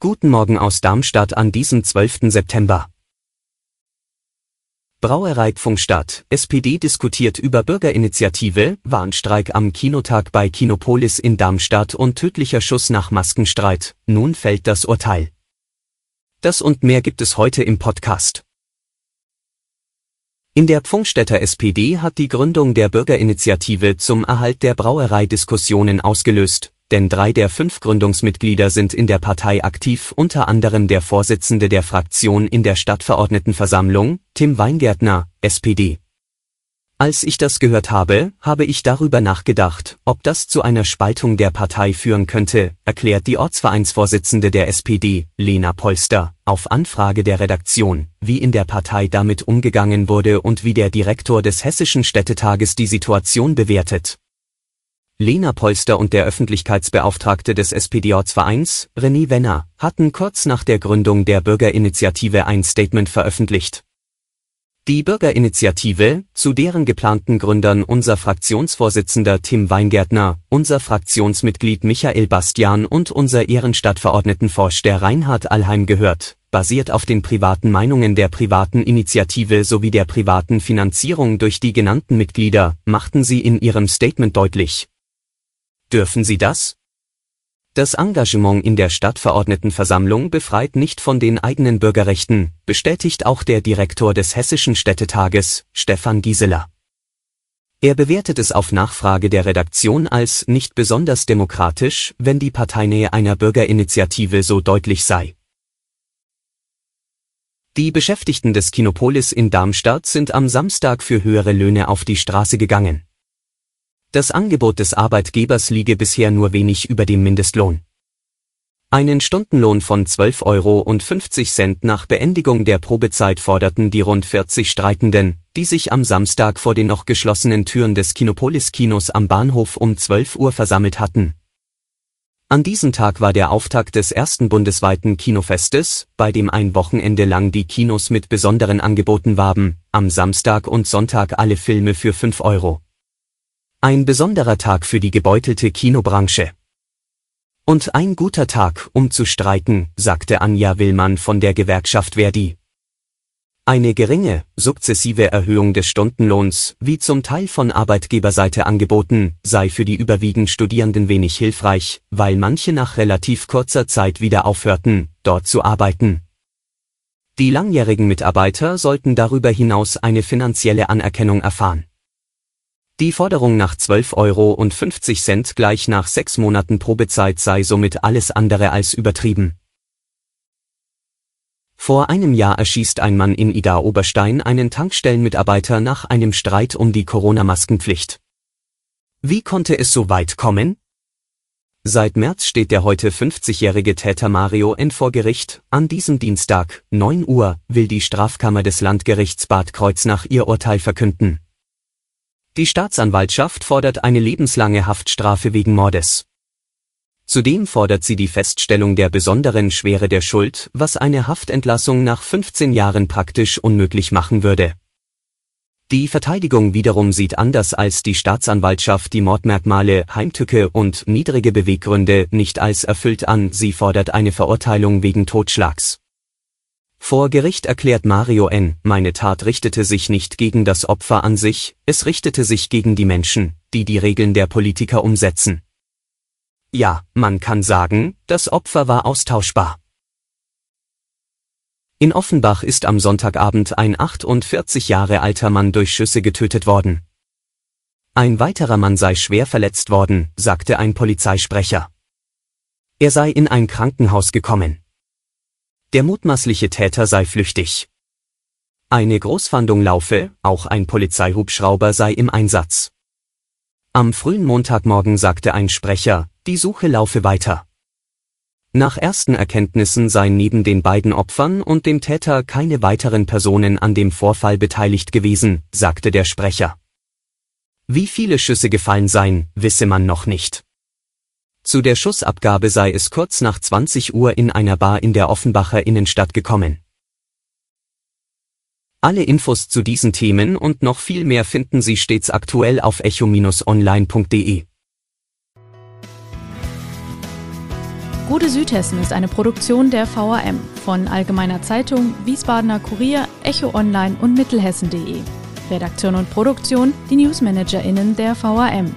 Guten Morgen aus Darmstadt an diesem 12. September. Brauerei Pfungstadt, SPD diskutiert über Bürgerinitiative, Warnstreik am Kinotag bei Kinopolis in Darmstadt und tödlicher Schuss nach Maskenstreit, nun fällt das Urteil. Das und mehr gibt es heute im Podcast. In der Pfungstädter SPD hat die Gründung der Bürgerinitiative zum Erhalt der Brauerei Diskussionen ausgelöst, denn drei der fünf Gründungsmitglieder sind in der Partei aktiv, unter anderem der Vorsitzende der Fraktion in der Stadtverordnetenversammlung, Tim Weingärtner, SPD. Als ich das gehört habe, habe ich darüber nachgedacht, ob das zu einer Spaltung der Partei führen könnte, erklärt die Ortsvereinsvorsitzende der SPD, Lena Polster, auf Anfrage der Redaktion, wie in der Partei damit umgegangen wurde und wie der Direktor des Hessischen Städtetages die Situation bewertet. Lena Polster und der Öffentlichkeitsbeauftragte des SPD-Ortsvereins, René Wenner, hatten kurz nach der Gründung der Bürgerinitiative ein Statement veröffentlicht. Die Bürgerinitiative, zu deren geplanten Gründern unser Fraktionsvorsitzender Tim Weingärtner, unser Fraktionsmitglied Michael Bastian und unser Ehrenstadtverordnetenvorsteher Reinhard Allheim gehört, basiert auf den privaten Meinungen der privaten Initiative sowie der privaten Finanzierung durch die genannten Mitglieder, machten sie in ihrem Statement deutlich. Dürfen sie das? Das Engagement in der Stadtverordnetenversammlung befreit nicht von den eigenen Bürgerrechten, bestätigt auch der Direktor des Hessischen Städtetages, Stefan Gieseler. Er bewertet es auf Nachfrage der Redaktion als nicht besonders demokratisch, wenn die Parteinähe einer Bürgerinitiative so deutlich sei. Die Beschäftigten des Kinopolis in Darmstadt sind am Samstag für höhere Löhne auf die Straße gegangen. Das Angebot des Arbeitgebers liege bisher nur wenig über dem Mindestlohn. Einen Stundenlohn von 12,50 Euro nach Beendigung der Probezeit forderten die rund 40 Streikenden, die sich am Samstag vor den noch geschlossenen Türen des Kinopolis-Kinos am Bahnhof um 12 Uhr versammelt hatten. An diesem Tag war der Auftakt des ersten bundesweiten Kinofestes, bei dem ein Wochenende lang die Kinos mit besonderen Angeboten warben, am Samstag und Sonntag alle Filme für 5 Euro. Ein besonderer Tag für die gebeutelte Kinobranche. Und ein guter Tag, um zu streiken, sagte Anja Willmann von der Gewerkschaft Verdi. Eine geringe, sukzessive Erhöhung des Stundenlohns, wie zum Teil von Arbeitgeberseite angeboten, sei für die überwiegend Studierenden wenig hilfreich, weil manche nach relativ kurzer Zeit wieder aufhörten, dort zu arbeiten. Die langjährigen Mitarbeiter sollten darüber hinaus eine finanzielle Anerkennung erfahren. Die Forderung nach 12,50 Euro gleich nach sechs Monaten Probezeit sei somit alles andere als übertrieben. Vor einem Jahr erschießt ein Mann in Ida Oberstein einen Tankstellenmitarbeiter nach einem Streit um die Corona-Maskenpflicht. Wie konnte es so weit kommen? Seit März steht der heute 50-jährige Täter Mario N. vor Gericht. An diesem Dienstag, 9 Uhr, will die Strafkammer des Landgerichts Bad Kreuznach ihr Urteil verkünden. Die Staatsanwaltschaft fordert eine lebenslange Haftstrafe wegen Mordes. Zudem fordert sie die Feststellung der besonderen Schwere der Schuld, was eine Haftentlassung nach 15 Jahren praktisch unmöglich machen würde. Die Verteidigung wiederum sieht anders als die Staatsanwaltschaft die Mordmerkmale Heimtücke und niedrige Beweggründe nicht als erfüllt an, sie fordert eine Verurteilung wegen Totschlags. Vor Gericht erklärt Mario N., meine Tat richtete sich nicht gegen das Opfer an sich, es richtete sich gegen die Menschen, die die Regeln der Politiker umsetzen. Ja, man kann sagen, das Opfer war austauschbar. In Offenbach ist am Sonntagabend ein 48 Jahre alter Mann durch Schüsse getötet worden. Ein weiterer Mann sei schwer verletzt worden, sagte ein Polizeisprecher. Er sei in ein Krankenhaus gekommen. Der mutmaßliche Täter sei flüchtig. Eine Großfahndung laufe, auch ein Polizeihubschrauber sei im Einsatz. Am frühen Montagmorgen sagte ein Sprecher, die Suche laufe weiter. Nach ersten Erkenntnissen seien neben den beiden Opfern und dem Täter keine weiteren Personen an dem Vorfall beteiligt gewesen, sagte der Sprecher. Wie viele Schüsse gefallen seien, wisse man noch nicht. Zu der Schussabgabe sei es kurz nach 20 Uhr in einer Bar in der Offenbacher Innenstadt gekommen. Alle Infos zu diesen Themen und noch viel mehr finden Sie stets aktuell auf echo-online.de. Gute Südhessen ist eine Produktion der VAM von Allgemeiner Zeitung, Wiesbadener Kurier, Echo Online und Mittelhessen.de. Redaktion und Produktion die NewsmanagerInnen der VAM.